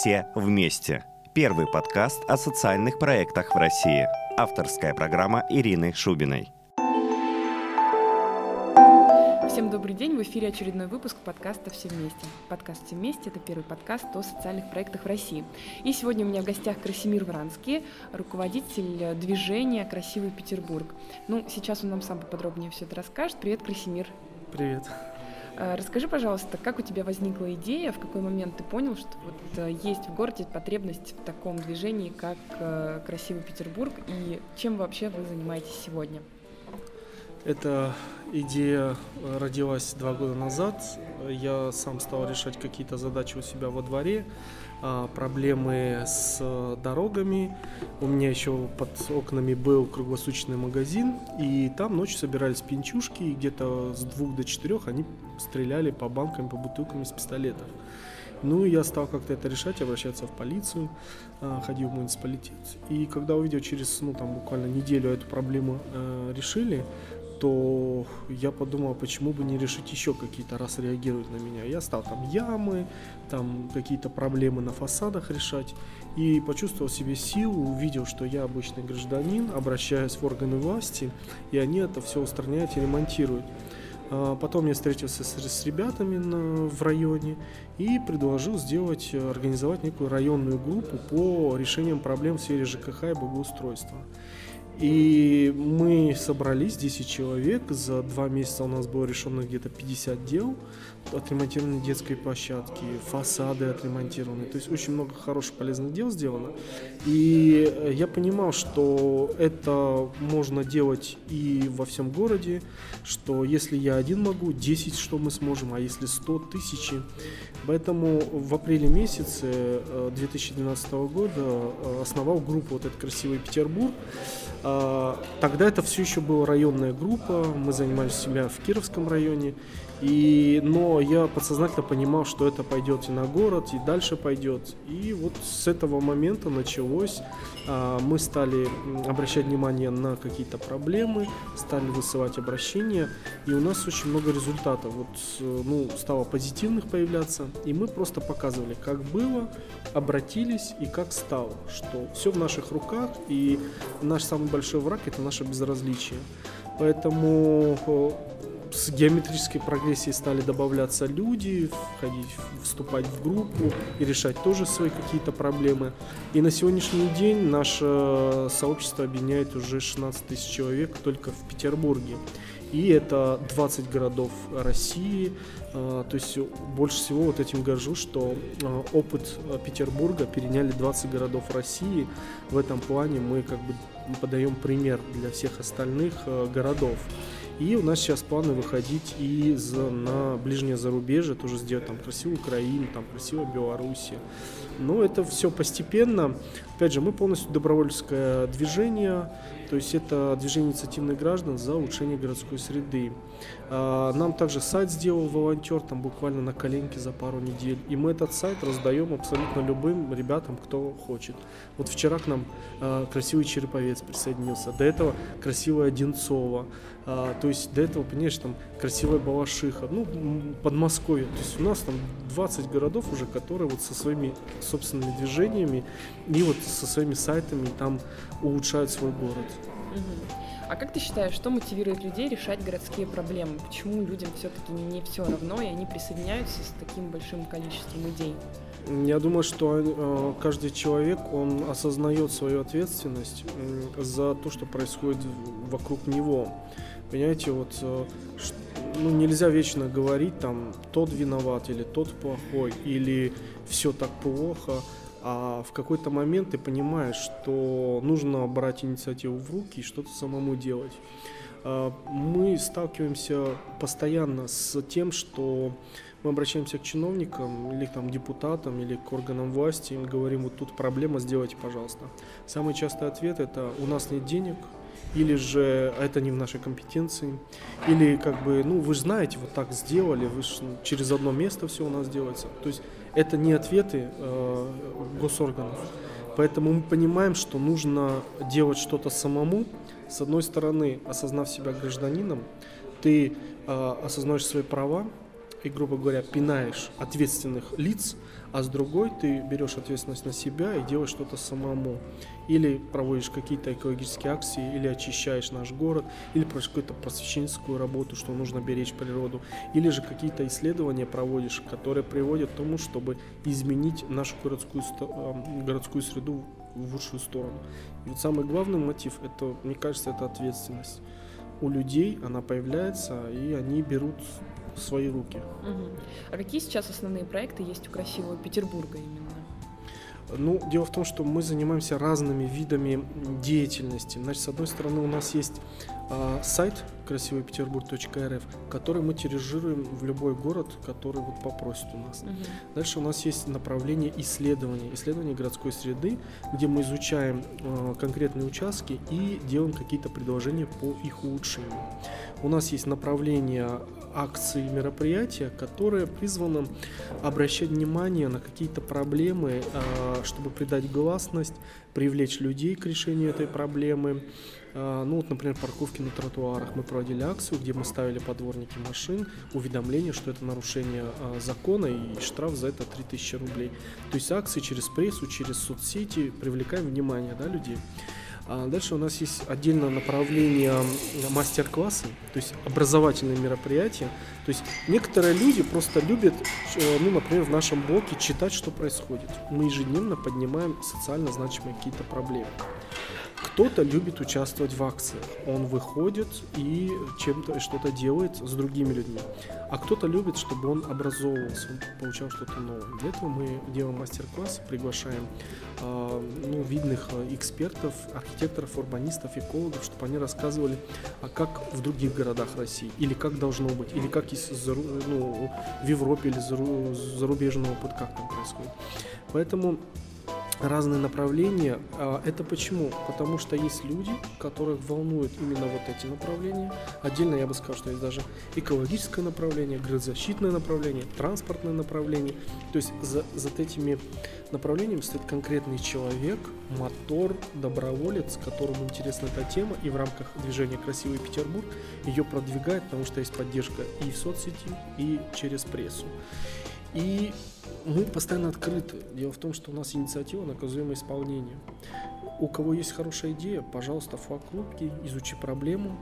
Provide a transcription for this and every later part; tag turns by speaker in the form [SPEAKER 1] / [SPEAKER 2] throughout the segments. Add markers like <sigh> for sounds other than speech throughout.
[SPEAKER 1] все вместе. Первый подкаст о социальных проектах в России. Авторская программа Ирины Шубиной.
[SPEAKER 2] Всем добрый день, в эфире очередной выпуск подкаста «Все вместе». Подкаст «Все вместе» — это первый подкаст о социальных проектах в России. И сегодня у меня в гостях Красимир Вранский, руководитель движения «Красивый Петербург». Ну, сейчас он нам сам поподробнее все это расскажет. Привет, Красимир.
[SPEAKER 3] Привет.
[SPEAKER 2] А, расскажи, пожалуйста, как у тебя возникла идея, в какой момент ты понял, что вот э, есть в городе потребность в таком движении, как э, «Красивый Петербург», и чем вообще вы занимаетесь сегодня?
[SPEAKER 3] Эта идея э, родилась два года назад. Я сам стал решать какие-то задачи у себя во дворе, а, проблемы с дорогами. У меня еще под окнами был круглосуточный магазин, и там ночью собирались пинчушки, и где-то с двух до четырех они стреляли по банкам, по бутылкам из пистолетов. Ну, я стал как-то это решать, обращаться в полицию, а, ходил в муниципалитет. И когда увидел через, ну, там, буквально неделю эту проблему э, решили, то я подумал, почему бы не решить еще какие-то, раз реагируют на меня. Я стал там ямы, там какие-то проблемы на фасадах решать. И почувствовал себе силу, увидел, что я обычный гражданин, обращаюсь в органы власти, и они это все устраняют и ремонтируют. А потом я встретился с, с ребятами на, в районе и предложил сделать, организовать некую районную группу по решениям проблем в сфере ЖКХ и благоустройства. И мы собрались, 10 человек, за два месяца у нас было решено где-то 50 дел, отремонтированы детской площадки, фасады отремонтированы, то есть очень много хороших полезных дел сделано. И я понимал, что это можно делать и во всем городе, что если я один могу, 10 что мы сможем, а если 100, тысячи. Поэтому в апреле месяце 2012 э, года э, основал группу вот этот красивый Петербург, тогда это все еще была районная группа, мы занимались себя в Кировском районе, и, но я подсознательно понимал, что это пойдет и на город, и дальше пойдет. И вот с этого момента началось, а, мы стали обращать внимание на какие-то проблемы, стали высылать обращения, и у нас очень много результатов. Вот, ну, стало позитивных появляться, и мы просто показывали, как было, обратились и как стало, что все в наших руках, и наш самый большой враг это наше безразличие. Поэтому с геометрической прогрессией стали добавляться люди, входить, вступать в группу и решать тоже свои какие-то проблемы. И на сегодняшний день наше сообщество объединяет уже 16 тысяч человек только в Петербурге. И это 20 городов России. А, то есть больше всего вот этим горжусь, что а, опыт Петербурга переняли 20 городов России. В этом плане мы как бы подаем пример для всех остальных городов. И у нас сейчас планы выходить и за, на ближнее зарубежье, тоже сделать там красивую Украину, там красивую Белоруссию. Но это все постепенно. Опять же, мы полностью добровольческое движение, то есть это движение инициативных граждан за улучшение городской среды. А, нам также сайт сделал волонтер, там буквально на коленке за пару недель. И мы этот сайт раздаем абсолютно любым ребятам, кто хочет. Вот вчера к нам а, красивый Череповец присоединился, до этого красивая Одинцова. А, то есть до этого, понимаешь, там красивая Балашиха, ну, Подмосковье. То есть у нас там 20 городов уже, которые вот со своими собственными движениями и вот со своими сайтами там улучшают свой город.
[SPEAKER 2] А как ты считаешь, что мотивирует людей решать городские проблемы? Почему людям все-таки не все равно, и они присоединяются с таким большим количеством идей?
[SPEAKER 3] Я думаю, что э, каждый человек, он осознает свою ответственность за то, что происходит вокруг него. Понимаете, вот э, ну, нельзя вечно говорить там тот виноват или тот плохой или все так плохо, а в какой-то момент ты понимаешь, что нужно брать инициативу в руки и что-то самому делать. А, мы сталкиваемся постоянно с тем, что мы обращаемся к чиновникам или там депутатам или к органам власти и говорим, вот тут проблема, сделайте, пожалуйста. Самый частый ответ это у нас нет денег, или же это не в нашей компетенции, или как бы, ну, вы же знаете, вот так сделали, вы же ну, через одно место все у нас делается. То есть это не ответы э, госорганов. Поэтому мы понимаем, что нужно делать что-то самому. С одной стороны, осознав себя гражданином, ты э, осознаешь свои права, и, грубо говоря, пинаешь ответственных лиц, а с другой ты берешь ответственность на себя и делаешь что-то самому. Или проводишь какие-то экологические акции, или очищаешь наш город, или проводишь какую-то просвещенческую работу, что нужно беречь природу, или же какие-то исследования проводишь, которые приводят к тому, чтобы изменить нашу городскую, городскую среду в лучшую сторону. И вот самый главный мотив, это, мне кажется, это ответственность. У людей она появляется, и они берут в свои руки.
[SPEAKER 2] Угу. А какие сейчас основные проекты есть у красивого Петербурга именно?
[SPEAKER 3] Ну, дело в том, что мы занимаемся разными видами деятельности. Значит, с одной стороны, у нас есть э, сайт красивойпетербург.рф, который мы тиражируем в любой город, который вот попросит у нас. Угу. Дальше у нас есть направление исследования, исследования городской среды, где мы изучаем э, конкретные участки и делаем какие-то предложения по их улучшению. У нас есть направление акции и мероприятия, которые призваны обращать внимание на какие-то проблемы, а, чтобы придать гласность, привлечь людей к решению этой проблемы. А, ну вот, например, парковки на тротуарах. Мы проводили акцию, где мы ставили подворники машин, уведомление, что это нарушение а, закона и штраф за это 3000 рублей. То есть акции через прессу, через соцсети привлекаем внимание да, людей. А дальше у нас есть отдельное направление мастер-классы, то есть образовательные мероприятия. То есть некоторые люди просто любят, э, ну, например, в нашем блоке читать, что происходит. Мы ежедневно поднимаем социально значимые какие-то проблемы. Кто-то любит участвовать в акциях. Он выходит и чем-то что-то делает с другими людьми. А кто-то любит, чтобы он образовывался, он получал что-то новое. Для этого мы делаем мастер-классы, приглашаем э, ну, видных э, экспертов, архитекторов, урбанистов, экологов, чтобы они рассказывали, а как в других городах России, или как должно быть, или как ну, в Европе или зарубежный опыт, как там происходит. Поэтому разные направления. А, это почему? Потому что есть люди, которых волнуют именно вот эти направления. Отдельно я бы сказал, что есть даже экологическое направление, градозащитное направление, транспортное направление. То есть за, за этими направлениями стоит конкретный человек, мотор, доброволец, которому интересна эта тема, и в рамках движения «Красивый Петербург» ее продвигает, потому что есть поддержка и в соцсети, и через прессу. И мы постоянно открыты. Дело в том, что у нас инициатива наказуемое исполнение. У кого есть хорошая идея, пожалуйста, факт клубки, изучи проблему,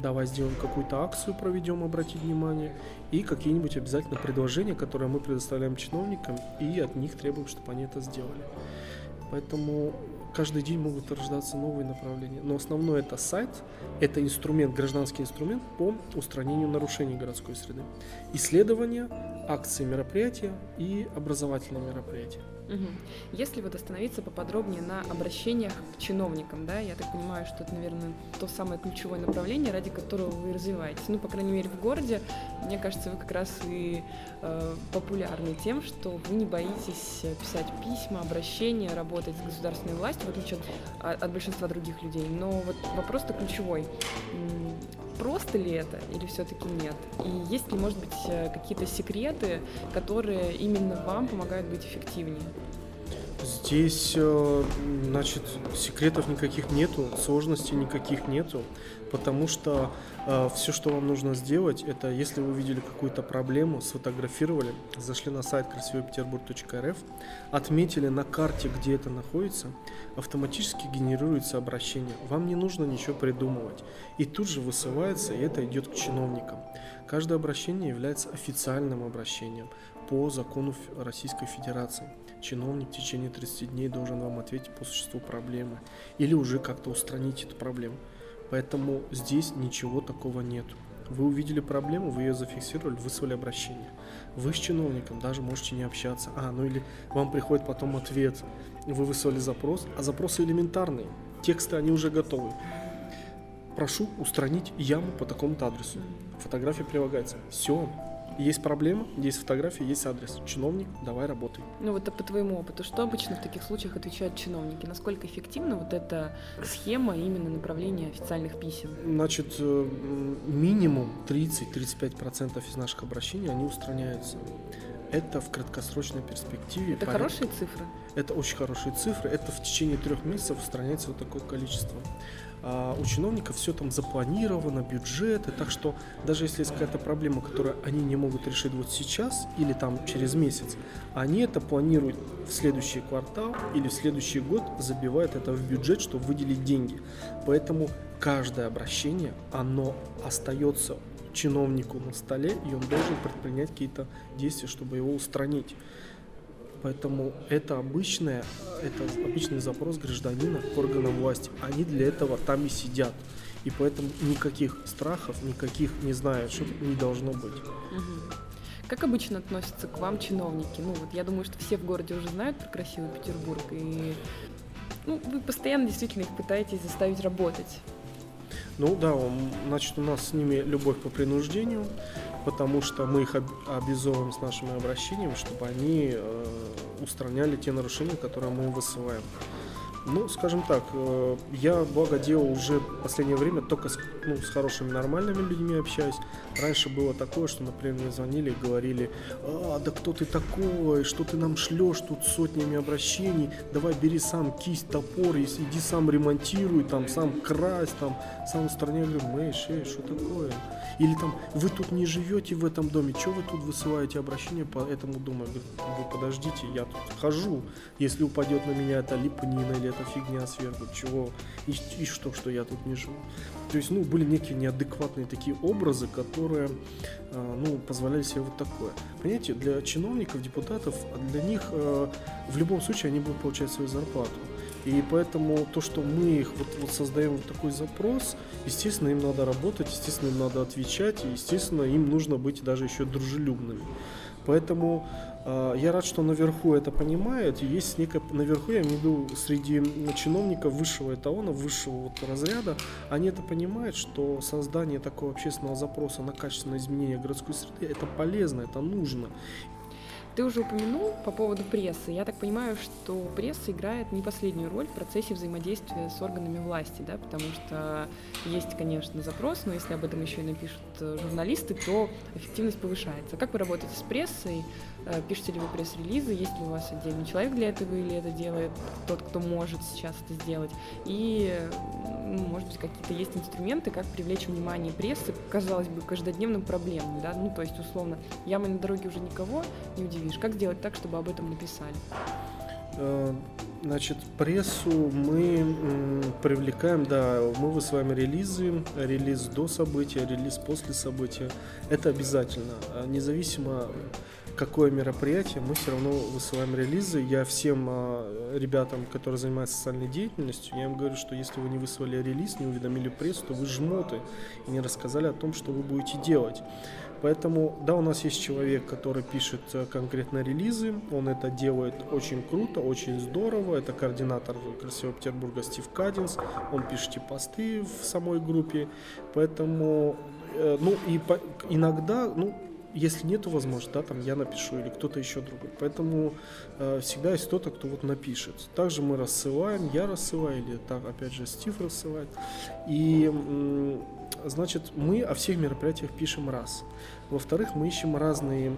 [SPEAKER 3] давай сделаем какую-то акцию, проведем, обратить внимание, и какие-нибудь обязательно предложения, которые мы предоставляем чиновникам, и от них требуем, чтобы они это сделали. Поэтому каждый день могут рождаться новые направления. Но основное это сайт, это инструмент, гражданский инструмент по устранению нарушений городской среды. Исследования, акции, мероприятия и образовательные мероприятия.
[SPEAKER 2] Угу. Если вот остановиться поподробнее на обращениях к чиновникам, да, я так понимаю, что это, наверное, то самое ключевое направление, ради которого вы развиваетесь. Ну, по крайней мере, в городе, мне кажется, вы как раз и э, популярны тем, что вы не боитесь писать письма, обращения, работать с государственной властью, в отличие от, от большинства других людей. Но вот вопрос-то ключевой просто ли это или все-таки нет? И есть ли, может быть, э, какие-то секреты, которые именно вам помогают быть эффективнее?
[SPEAKER 3] Здесь, э, значит, секретов никаких нету, сложностей никаких нету, потому что э, все, что вам нужно сделать, это если вы увидели какую-то проблему, сфотографировали, зашли на сайт красивойпетербург.рф, отметили на карте, где это находится, автоматически генерируется обращение. Вам не нужно ничего придумывать. И тут же высылается, и это идет к чиновникам. Каждое обращение является официальным обращением по закону Российской Федерации чиновник в течение 30 дней должен вам ответить по существу проблемы или уже как-то устранить эту проблему. Поэтому здесь ничего такого нет. Вы увидели проблему, вы ее зафиксировали, выслали обращение. Вы с чиновником даже можете не общаться. А, ну или вам приходит потом ответ, вы выслали запрос, а запросы элементарные. Тексты, они уже готовы. Прошу устранить яму по такому-то адресу. Фотография прилагается. Все, есть проблема, есть фотография, есть адрес. Чиновник, давай работай.
[SPEAKER 2] Ну вот а по твоему опыту, что обычно в таких случаях отвечают чиновники? Насколько эффективна вот эта схема именно направления официальных писем?
[SPEAKER 3] Значит, э, минимум 30-35% из наших обращений, они устраняются. это в краткосрочной перспективе.
[SPEAKER 2] Это хорошие цифры?
[SPEAKER 3] Это очень хорошие цифры. Это в течение трех месяцев устраняется вот такое количество. А у чиновников все там запланировано, бюджеты, так что даже если есть какая-то проблема, которую они не могут решить вот сейчас или там через месяц, они это планируют в следующий квартал или в следующий год, забивают это в бюджет, чтобы выделить деньги. Поэтому каждое обращение, оно остается чиновнику на столе, и он должен предпринять какие-то действия, чтобы его устранить. Поэтому это обычное, это обычный запрос гражданина к органам власти. Они для этого там и сидят. И поэтому никаких страхов, никаких, не знаю, что не должно быть. Угу.
[SPEAKER 2] Как обычно относятся к вам чиновники? Ну вот я думаю, что все в городе уже знают про красивый Петербург, и ну, вы постоянно действительно их пытаетесь заставить работать.
[SPEAKER 3] Ну да, значит, у нас с ними любовь по принуждению потому что мы их обязываем с нашими обращениями, чтобы они э, устраняли те нарушения, которые мы высылаем. Ну, скажем так, э, я, благо дело, уже в последнее время только с, ну, с хорошими нормальными людьми общаюсь. Раньше было такое, что, например, мне звонили и говорили, а, да кто ты такой, что ты нам шлешь тут сотнями обращений, давай бери сам кисть, топор, иди сам ремонтируй, там, сам крась, там, сам устраняй. Я говорю, Мэйш, эй, что такое? Или там, вы тут не живете в этом доме, что вы тут высылаете обращение по этому дому? Я говорю, вы подождите, я тут хожу, если упадет на меня эта липнина или эта фигня сверху, чего, и, и что, что я тут не живу. То есть, ну, были некие неадекватные такие образы, которые, э, ну, позволяли себе вот такое. Понимаете, для чиновников, депутатов, для них э, в любом случае они будут получать свою зарплату. И поэтому то, что мы их вот, вот создаем вот такой запрос, естественно, им надо работать, естественно, им надо отвечать, и, естественно, им нужно быть даже еще дружелюбными. Поэтому я рад, что наверху это понимают. Есть некое наверху, я имею в виду, среди чиновников высшего эталона, высшего вот разряда, они это понимают, что создание такого общественного запроса на качественное изменение городской среды это полезно, это нужно.
[SPEAKER 2] Ты уже упомянул по поводу прессы. Я так понимаю, что пресса играет не последнюю роль в процессе взаимодействия с органами власти, да, потому что есть, конечно, запрос, но если об этом еще и напишут э, журналисты, то эффективность повышается. Как вы работаете с прессой? Э, пишете ли вы пресс-релизы? Есть ли у вас отдельный человек для этого или это делает тот, кто может сейчас это сделать? И, может быть, какие-то есть инструменты, как привлечь внимание прессы, казалось бы, каждодневным проблемам, да? Ну, то есть, условно, ямы на дороге уже никого не удивит, видишь? Как сделать так, чтобы об этом написали?
[SPEAKER 3] Э, значит, прессу мы привлекаем, да, мы высылаем релизы, релиз до события, релиз после события. Это обязательно. А независимо какое мероприятие, мы все равно высылаем релизы. Я всем э, ребятам, которые занимаются социальной деятельностью, я им говорю, что если вы не высылали релиз, не уведомили прессу, то вы жмоты и не рассказали о том, что вы будете делать. Поэтому, да, у нас есть человек, который пишет э, конкретно релизы, он это делает очень круто, очень здорово, это координатор Красивого Петербурга Стив Кадинс, он пишет и посты в самой группе, поэтому, э, ну, и по, иногда, ну, если нету возможности, да, там я напишу или кто-то еще другой. Поэтому э, всегда есть кто-то, кто вот напишет. Также мы рассылаем, я рассылаю, или так, опять же, Стив рассылает. И, э, значит, мы о всех мероприятиях пишем раз. Во-вторых, мы ищем разные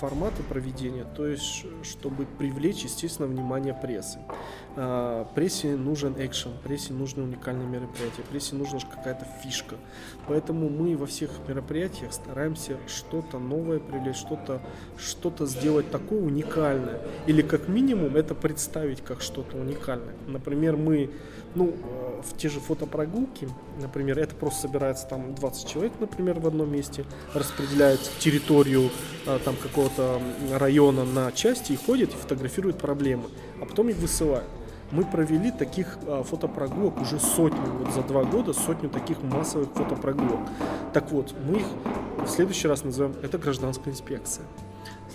[SPEAKER 3] форматы проведения, то есть, чтобы привлечь, естественно, внимание прессы. А, прессе нужен экшен, прессе нужны уникальные мероприятия, прессе нужна какая-то фишка. Поэтому мы во всех мероприятиях стараемся что-то новое привлечь, что-то что сделать такое уникальное. Или как минимум это представить как что-то уникальное. Например, мы ну, э, в те же фотопрогулки, например, это просто собирается там 20 человек, например, в одном месте, распределяет территорию э, там какого-то района на части и ходит и фотографирует проблемы, а потом их высылает. Мы провели таких а, фотопрогулок уже сотню, вот за два года сотню таких массовых фотопрогулок. Так вот, мы их в следующий раз назовем, это гражданская инспекция.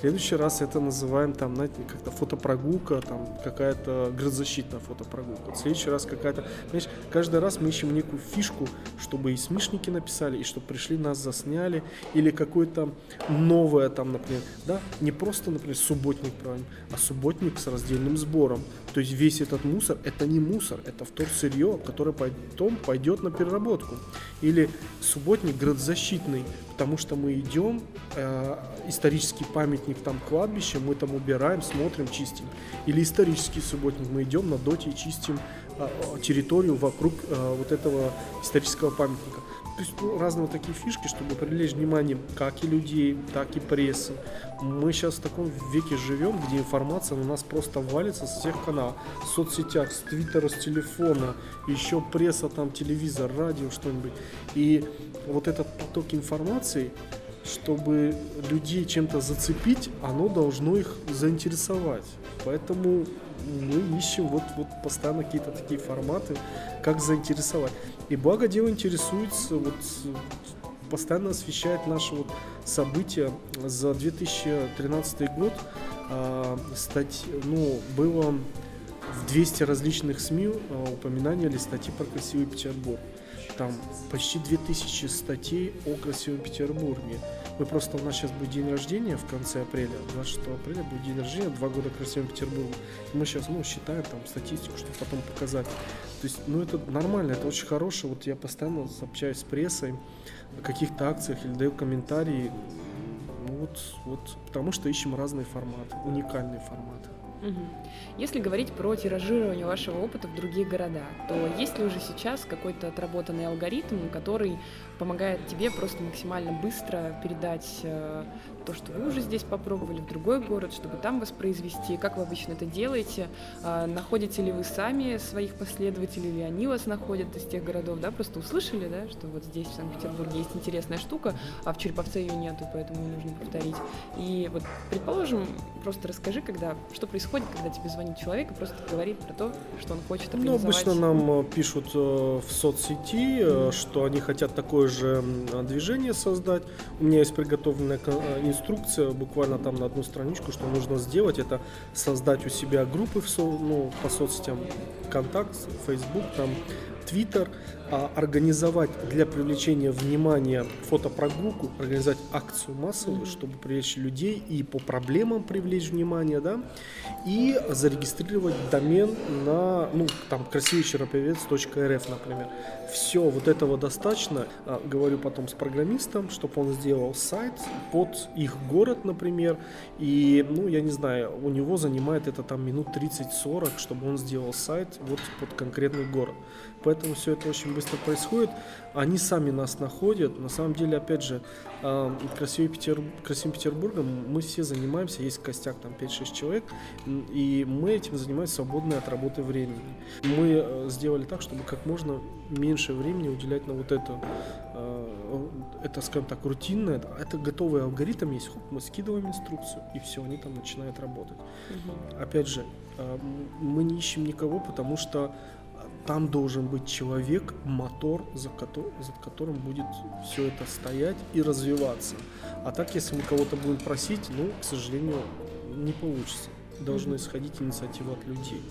[SPEAKER 3] Следующий раз это называем там, знаете, как-то фотопрогулка, там какая-то градозащитная фотопрогулка. В следующий раз какая-то, понимаешь, каждый раз мы ищем некую фишку, чтобы и смешники написали, и чтобы пришли нас засняли, или какое-то новое там, например, да, не просто, например, субботник правильно, а субботник с раздельным сбором. То есть весь этот мусор, это не мусор, это вторсырье, которое потом пойдет на переработку. Или субботник градозащитный, потому что мы идем, э, исторический памятник, там кладбище, мы там убираем, смотрим, чистим. Или исторический субботник, мы идем на доте и чистим э, территорию вокруг э, вот этого исторического памятника. То есть ну, разные вот такие фишки, чтобы привлечь внимание как и людей, так и прессы. Мы сейчас в таком веке живем, где информация на нас просто валится с всех каналов. В соцсетях, с твиттера, с телефона, еще пресса, там, телевизор, радио, что-нибудь. И вот этот поток информации, чтобы людей чем-то зацепить, оно должно их заинтересовать. Поэтому мы ищем вот, вот постоянно какие-то такие форматы, как заинтересовать. И благо дело интересуется, вот постоянно освещает наши вот события. За 2013 год э, стать, ну, было в 200 различных СМИ э, упоминания или статьи про красивый Петербург. Там почти 2000 статей о красивом Петербурге. Мы просто, у нас сейчас будет день рождения в конце апреля, 26 апреля будет день рождения, два года красивого Петербурга. И мы сейчас, ну, считаем там статистику, чтобы потом показать. То есть, ну, это нормально, это очень хорошее. Вот я постоянно общаюсь с прессой о каких-то акциях или даю комментарии. Ну, вот, вот, потому что ищем разные форматы, уникальные форматы.
[SPEAKER 2] Если говорить про тиражирование вашего опыта в другие города, то есть ли уже сейчас какой-то отработанный алгоритм, который помогает тебе просто максимально быстро передать э, то, что вы уже здесь попробовали в другой город, чтобы там воспроизвести? Как вы обычно это делаете? А, находите ли вы сами своих последователей, или они вас находят из тех городов? Да? Просто услышали, да, что вот здесь, в Санкт-Петербурге, есть интересная штука, а в Череповце ее нету, поэтому ее нужно повторить. И вот, предположим, просто расскажи, когда, что происходит, когда тебе звонит человек и просто говорит про то, что он хочет организовать.
[SPEAKER 3] Ну, обычно нам э, пишут э, в соцсети, mm-hmm. что они хотят такое же движение создать. У меня есть приготовленная инструкция буквально там на одну страничку, что нужно сделать. Это создать у себя группы в со, ну, по соцсетям, контакт, Facebook, там Twitter, а, организовать для привлечения внимания фотопрогулку, организовать акцию массовую, mm-hmm. чтобы привлечь людей и по проблемам привлечь внимание, да, и зарегистрировать домен на, ну, там, красивейчероповец.рф, например. Все, вот этого достаточно. А, говорю потом с программистом, чтобы он сделал сайт под их город, например, и, ну, я не знаю, у него занимает это там минут 30-40, чтобы он сделал сайт вот под конкретный город. Поэтому все это очень быстро происходит. Они сами нас находят. На самом деле, опять же, а, красивым, Петер... красивым Петербургом мы все занимаемся, есть костяк там 5-6 человек, и мы этим занимаемся свободное от работы времени. Мы э, сделали так, чтобы как можно меньше времени уделять на вот это, а, это, скажем так, рутинное, это готовый алгоритм есть, хоп, мы скидываем инструкцию, и все, они там начинают работать. Угу. Опять же, а, мы не ищем никого, потому что там должен быть человек, мотор, за, ко- за которым будет все это стоять и развиваться. А так, если мы кого-то будем просить, ну, к сожалению, не получится должна исходить инициатива от людей.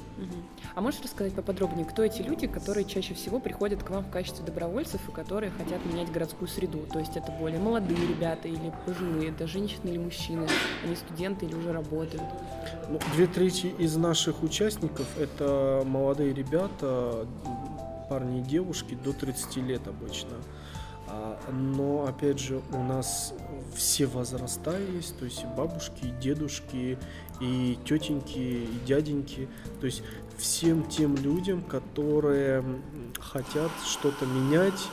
[SPEAKER 2] А можешь рассказать поподробнее, кто эти люди, которые чаще всего приходят к вам в качестве добровольцев и которые хотят менять городскую среду? То есть это более молодые ребята или пожилые, это женщины или мужчины, они студенты или уже работают?
[SPEAKER 3] Ну, две трети из наших участников это молодые ребята, парни и девушки до 30 лет обычно. А, но опять же у нас все возраста есть, то есть и бабушки, и дедушки, и тетеньки, и дяденьки, то есть всем тем людям, которые хотят что-то менять,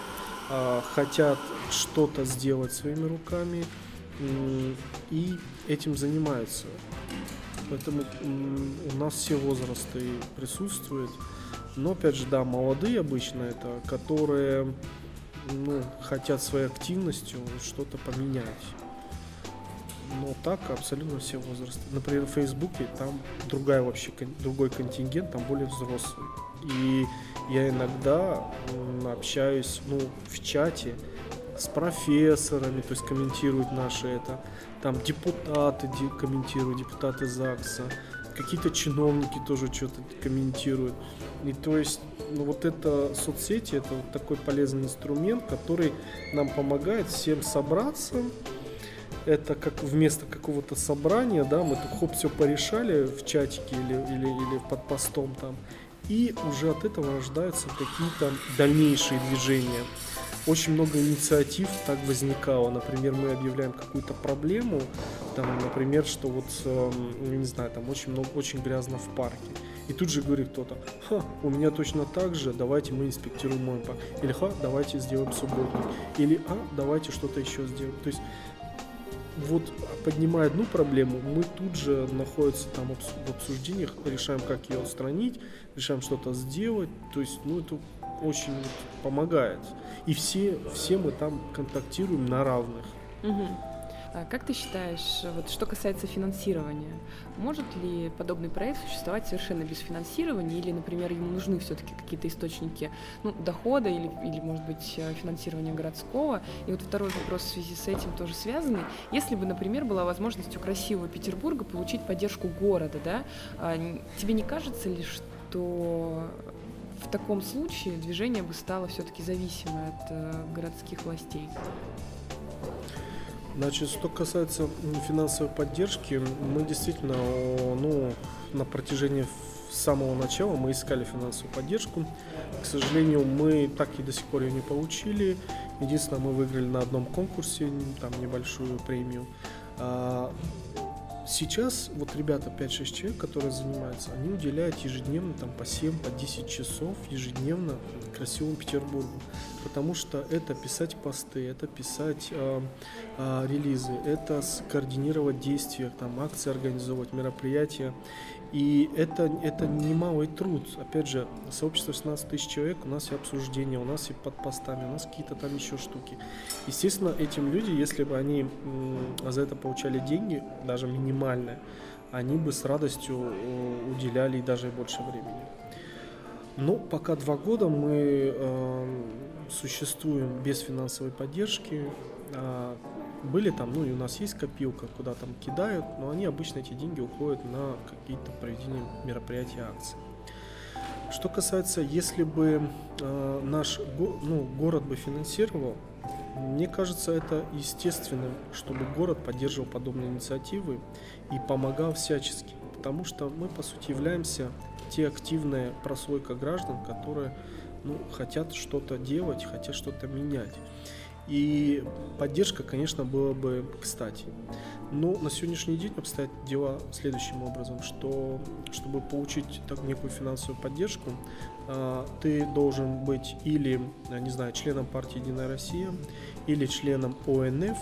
[SPEAKER 3] а, хотят что-то сделать своими руками и этим занимаются. Поэтому у нас все возрасты присутствуют. Но опять же, да, молодые обычно это, которые ну, хотят своей активностью что-то поменять. Но так абсолютно все возрасты. Например, в Фейсбуке там другая вообще, другой контингент, там более взрослый. И я иногда общаюсь ну, в чате с профессорами, то есть комментируют наши это, там депутаты комментируют, депутаты ЗАГСа, какие-то чиновники тоже что-то комментируют. И то есть, ну вот это соцсети, это вот такой полезный инструмент, который нам помогает всем собраться. Это как вместо какого-то собрания, да, мы тут хоп, все порешали в чатике или, или, или под постом там. И уже от этого рождаются какие-то дальнейшие движения. Очень много инициатив так возникало. Например, мы объявляем какую-то проблему, там, например, что вот, эм, не знаю, там очень много, очень грязно в парке. И тут же говорит кто-то, ха, у меня точно так же, давайте мы инспектируем мой парк. Или ха, давайте сделаем субботник. Или а, давайте что-то еще сделаем. То есть вот поднимая одну проблему, мы тут же находимся там в обсуждениях, решаем, как ее устранить, решаем что-то сделать. То есть, ну, это очень вот помогает. И все, все мы там контактируем на равных.
[SPEAKER 2] Угу. А как ты считаешь, вот что касается финансирования, может ли подобный проект существовать совершенно без финансирования, или, например, ему нужны все-таки какие-то источники ну, дохода или, или, может быть, э, финансирования городского? И вот второй вопрос в связи с этим тоже связанный. Если бы, например, была возможность у красивого Петербурга получить поддержку города, да, а тебе не кажется ли, что в таком случае движение бы стало все-таки зависимое от э, городских властей?
[SPEAKER 3] Значит, что касается финансовой поддержки, мы действительно, ну, на протяжении самого начала мы искали финансовую поддержку. К сожалению, мы так и до сих пор ее не получили. Единственное, мы выиграли на одном конкурсе, там небольшую премию. Сейчас вот ребята 5-6 человек, которые занимаются, они уделяют ежедневно там по 7, по 10 часов ежедневно красивому Петербургу. Потому что это писать посты, это писать э, э, релизы, это координировать действия, там акции организовывать, мероприятия. И это, это немалый труд. Опять же, сообщество 16 тысяч человек, у нас и обсуждения, у нас и под постами, у нас какие-то там еще штуки. Естественно, этим люди, если бы они за это получали деньги, даже минимальные, они бы с радостью э, уделяли и даже больше времени. Но пока два года мы э, существуем без финансовой поддержки. Э, были там, ну и у нас есть копилка, куда там кидают, но они обычно эти деньги уходят на какие-то проведения мероприятий, акций. Что касается, если бы э, наш го, ну, город бы финансировал, мне кажется, это естественно, чтобы город поддерживал подобные инициативы и помогал всячески, потому что мы, по сути, являемся те активная прослойка граждан, которые ну, хотят что-то делать, хотят что-то менять. И поддержка, конечно, была бы кстати. Но на сегодняшний день обстоят дела следующим образом, что чтобы получить так некую финансовую поддержку, а, ты должен быть или, не знаю, членом партии «Единая Россия», или членом ОНФ,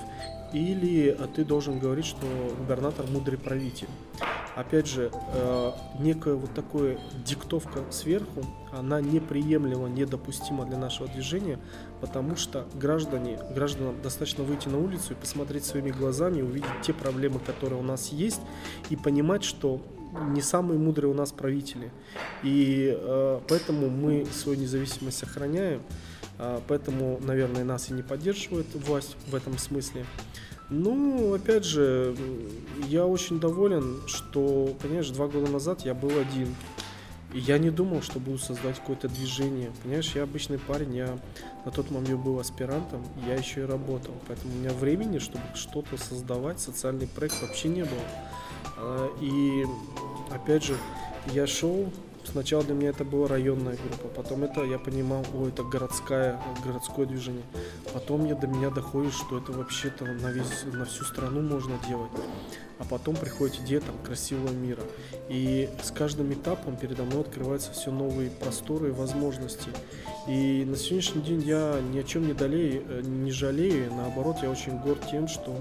[SPEAKER 3] или ты должен говорить, что губернатор мудрый правитель опять же, э, некая вот такая диктовка сверху, она неприемлема, недопустима для нашего движения, потому что граждане, гражданам достаточно выйти на улицу и посмотреть своими глазами, увидеть те проблемы, которые у нас есть, и понимать, что не самые мудрые у нас правители. И э, поэтому мы свою независимость сохраняем, э, поэтому, наверное, нас и не поддерживает власть в этом смысле. Ну, опять же, я очень доволен, что, конечно, два года назад я был один. И я не думал, что буду создать какое-то движение. Понимаешь, я обычный парень, я на тот момент был аспирантом, я еще и работал. Поэтому у меня времени, чтобы что-то создавать, социальный проект вообще не было. А, и опять же, я шел Сначала для меня это была районная группа, потом это я понимал, о, это городская, городское движение. Потом мне до меня доходит, что это вообще-то на, весь, на всю страну можно делать. А потом приходит идея там красивого мира. И с каждым этапом передо мной открываются все новые просторы и возможности. И на сегодняшний день я ни о чем не, долею, э, не жалею, наоборот, я очень горд тем, что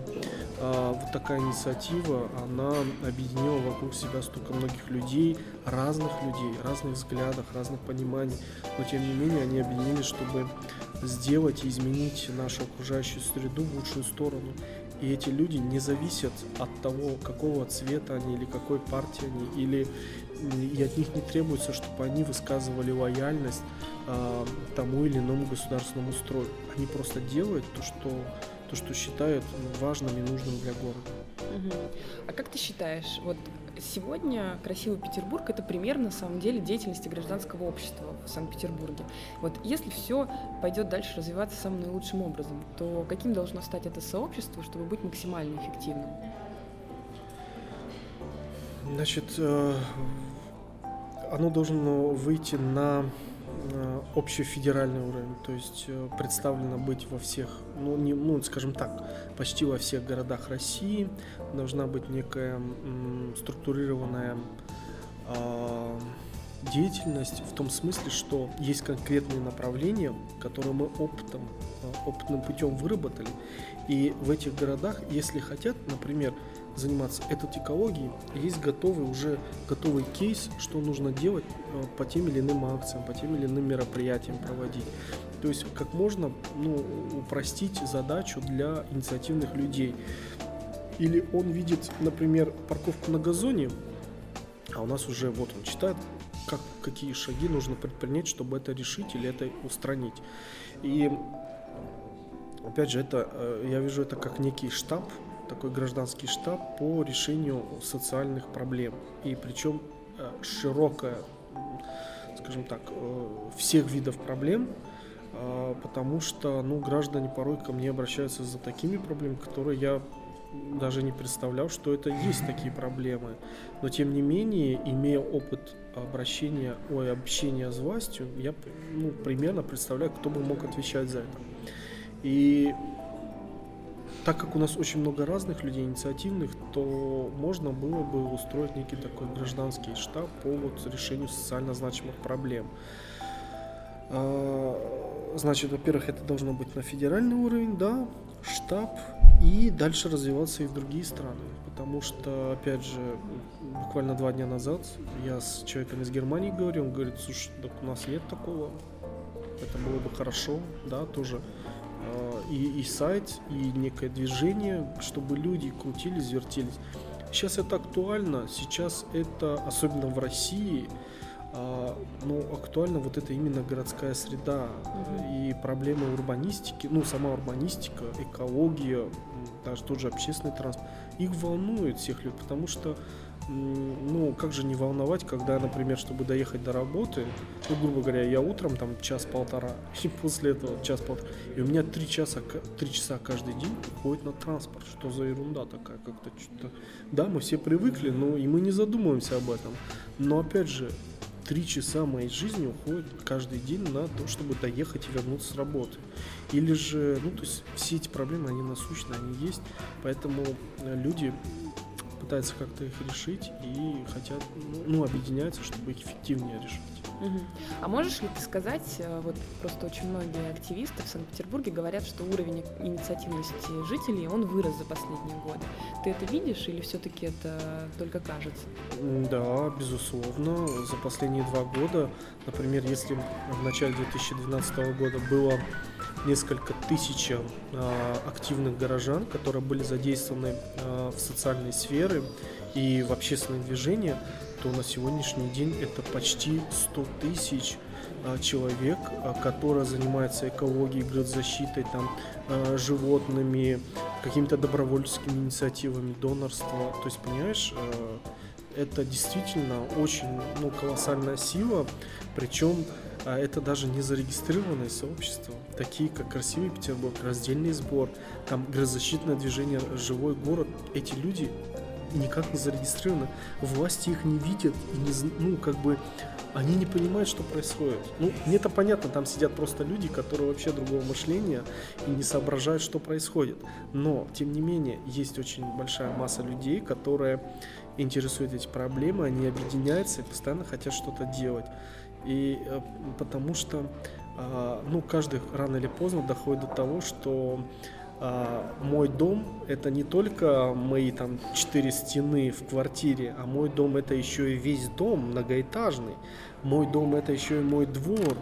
[SPEAKER 3] а, вот такая инициатива, она объединила вокруг себя столько многих людей, разных людей, разных взглядов, разных пониманий, но тем не менее они объединились, чтобы сделать и изменить нашу окружающую среду в лучшую сторону. И эти люди не зависят от того, какого цвета они или какой партии они, или и от них не требуется, чтобы они высказывали лояльность э, тому или иному государственному строю. Они просто делают то, что то, что считают важным и нужным для города.
[SPEAKER 2] Угу. А как ты считаешь, вот сегодня красивый Петербург это пример на самом деле деятельности гражданского общества в Санкт-Петербурге. Вот если все пойдет дальше развиваться самым наилучшим образом, то каким должно стать это сообщество, чтобы быть максимально эффективным?
[SPEAKER 3] Значит, э, оно должно выйти на общефедеральный уровень, то есть э, представлено быть во всех, ну, не, ну, скажем так, почти во всех городах России должна быть некая м, структурированная э, деятельность в том смысле, что есть конкретные направления, которые мы опытом, э, опытным путем выработали, и в этих городах, если хотят, например, заниматься этой экологией, есть готовый уже готовый кейс, что нужно делать э, по тем или иным акциям, по тем или иным мероприятиям проводить. То есть как можно ну, упростить задачу для инициативных людей. Или он видит, например, парковку на газоне, а у нас уже вот он читает, как, какие шаги нужно предпринять, чтобы это решить или это устранить. И опять же, это, э, я вижу это как некий штаб, такой гражданский штаб по решению социальных проблем. И причем э, широкая, скажем так, э, всех видов проблем, э, потому что ну, граждане порой ко мне обращаются за такими проблемами, которые я даже не представлял, что это есть такие проблемы. Но тем не менее, имея опыт обращения, ой, общения с властью, я ну, примерно представляю, кто бы мог отвечать за это. И так как у нас очень много разных людей инициативных, то можно было бы устроить некий такой гражданский штаб по вот решению социально значимых проблем. А, значит, во-первых, это должно быть на федеральный уровень, да, штаб, и дальше развиваться и в другие страны. Потому что, опять же, буквально два дня назад я с человеком из Германии говорил, он говорит, слушай, так у нас нет такого, это было бы хорошо, да, тоже и, и сайт, и некое движение, чтобы люди крутились, вертелись. Сейчас это актуально, сейчас это, особенно в России, а, ну, актуально вот это именно городская среда и проблемы урбанистики, ну, сама урбанистика, экология, даже тот же общественный транспорт, их волнует всех людей, потому что ну, как же не волновать, когда, например, чтобы доехать до работы, ну, грубо говоря, я утром там час-полтора, <laughs> и после этого час-полтора, и у меня три часа, три часа каждый день уходит на транспорт. Что за ерунда такая, как-то что-то... Да, мы все привыкли, но и мы не задумываемся об этом. Но, опять же, три часа моей жизни уходит каждый день на то, чтобы доехать и вернуться с работы. Или же, ну, то есть все эти проблемы, они насущны, они есть, поэтому э, люди пытаются как-то их решить и хотят, ну, ну объединяются, чтобы их эффективнее решить.
[SPEAKER 2] Угу. А можешь ли ты сказать, э, вот просто очень многие активисты в Санкт-Петербурге говорят, что уровень инициативности жителей, он вырос за последние годы. Ты это видишь или все-таки это только кажется?
[SPEAKER 3] Да, безусловно. За последние два года, например, если в начале 2012 года было несколько тысяч э, активных горожан, которые были задействованы э, в социальной сфере и в общественные движения, то на сегодняшний день это почти 100 тысяч э, человек, э, которые занимаются экологией, градзащитой, там, э, животными, какими-то добровольческими инициативами, донорства. То есть, понимаешь, э, это действительно очень ну, колоссальная сила, причем а это даже не зарегистрированные сообщества, такие как Красивый Петербург, раздельный сбор, там грозозащитное движение «Живой город». Эти люди никак не зарегистрированы, власти их не видят и не, ну, как бы, они не понимают, что происходит. Ну, мне это понятно, там сидят просто люди, которые вообще другого мышления и не соображают, что происходит. Но, тем не менее, есть очень большая масса людей, которые интересуют эти проблемы, они объединяются и постоянно хотят что-то делать. И э, потому что, а, ну, каждый рано или поздно доходит до того, что а, мой дом это не только мои там четыре стены в квартире, а мой дом это еще и весь дом многоэтажный. Мой дом это еще и мой двор,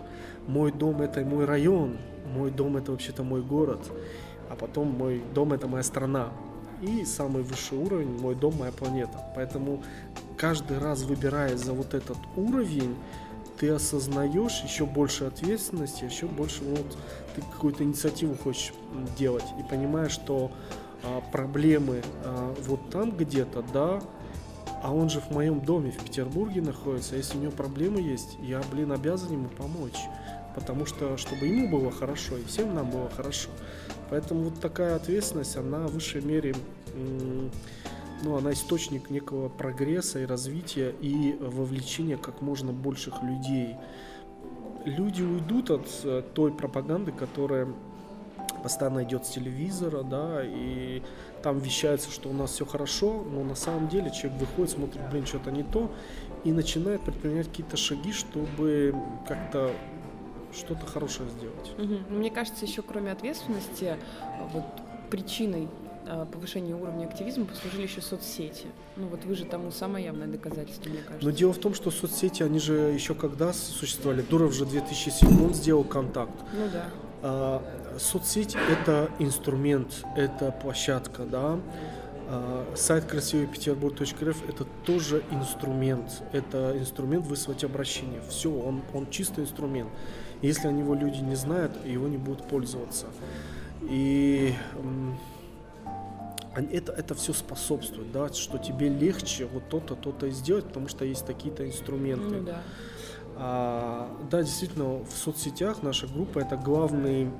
[SPEAKER 3] мой дом это мой район, мой дом это вообще-то мой город, а потом мой дом это моя страна. И самый высший уровень, мой дом, моя планета. Поэтому каждый раз выбирая за вот этот уровень, ты осознаешь еще больше ответственности, еще больше ну, вот, ты какую-то инициативу хочешь делать и понимаешь, что а, проблемы а, вот там где-то, да, а он же в моем доме в Петербурге находится, а если у него проблемы есть, я, блин, обязан ему помочь, потому что, чтобы ему было хорошо и всем нам было хорошо. Поэтому вот такая ответственность, она в высшей мере ну, она источник некого прогресса и развития и вовлечения как можно больших людей. люди уйдут от э, той пропаганды, которая постоянно идет с телевизора, да, и там вещается, что у нас все хорошо, но на самом деле человек выходит, смотрит, блин, что-то не то, и начинает предпринимать какие-то шаги, чтобы как-то что-то хорошее сделать.
[SPEAKER 2] Угу. Мне кажется, еще кроме ответственности, вот причиной а, повышения уровня активизма послужили еще соцсети. Ну вот вы же тому самое явное доказательство, мне кажется.
[SPEAKER 3] Но дело в том, что соцсети, они же еще когда существовали, Дуров же в 2007 сделал контакт.
[SPEAKER 2] Ну да.
[SPEAKER 3] А, соцсеть – это инструмент, это площадка, да. А, сайт красивыйпетербург.рф – это тоже инструмент, это инструмент вызвать обращение. Все, он, он чисто инструмент. Если о него люди не знают, его не будут пользоваться. И это, это все способствует, да, что тебе легче вот то-то, то-то сделать, потому что есть такие-то инструменты.
[SPEAKER 2] Ну, да.
[SPEAKER 3] А, да, действительно, в соцсетях наша группа это главный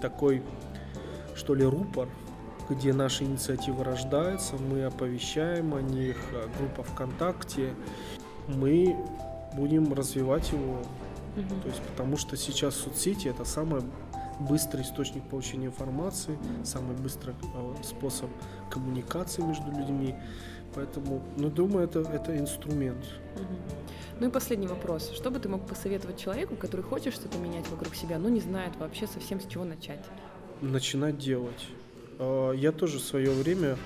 [SPEAKER 3] такой, что ли, рупор, где наши инициативы рождаются, мы оповещаем о них, а, группа ВКонтакте, мы будем развивать его, угу. то есть потому что сейчас соцсети это самый быстрый источник получения информации, самый быстрый а, способ коммуникации между людьми, поэтому, ну, думаю, это, это инструмент.
[SPEAKER 2] Угу. Ну и последний вопрос. Что бы ты мог посоветовать человеку, который хочет что-то менять вокруг себя, но не знает вообще совсем с чего начать?
[SPEAKER 3] Начинать делать. А, я тоже в свое время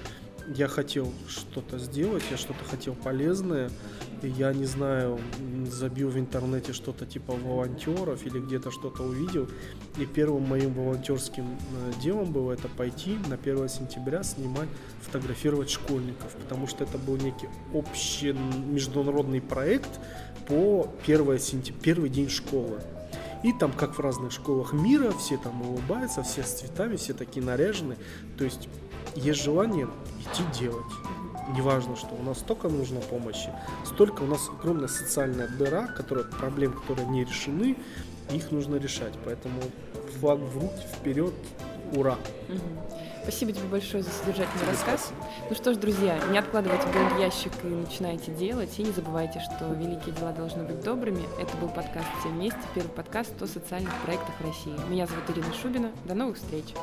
[SPEAKER 3] я хотел что-то сделать, я что-то хотел полезное, и я не знаю, забил в интернете что-то типа волонтеров или где-то что-то увидел, и первым моим волонтерским э, делом было это пойти на 1 сентября снимать, фотографировать школьников, потому что это был некий общий международный проект по 1 сентября, первый день школы. И там, как в разных школах мира, все там улыбаются, все с цветами, все такие наряжены. То есть есть желание идти делать. Неважно, что у нас столько нужно помощи, столько у нас огромная социальная дыра, которая, проблем, которые не решены, их нужно решать. Поэтому флаг в руки, вперед, ура!
[SPEAKER 2] Спасибо тебе большое за содержательный рассказ. Ну что ж, друзья, не откладывайте в ящик и начинайте делать. И не забывайте, что великие дела должны быть добрыми. Это был подкаст «Все вместе», первый подкаст о социальных проектах России. Меня зовут Ирина Шубина. До новых встреч!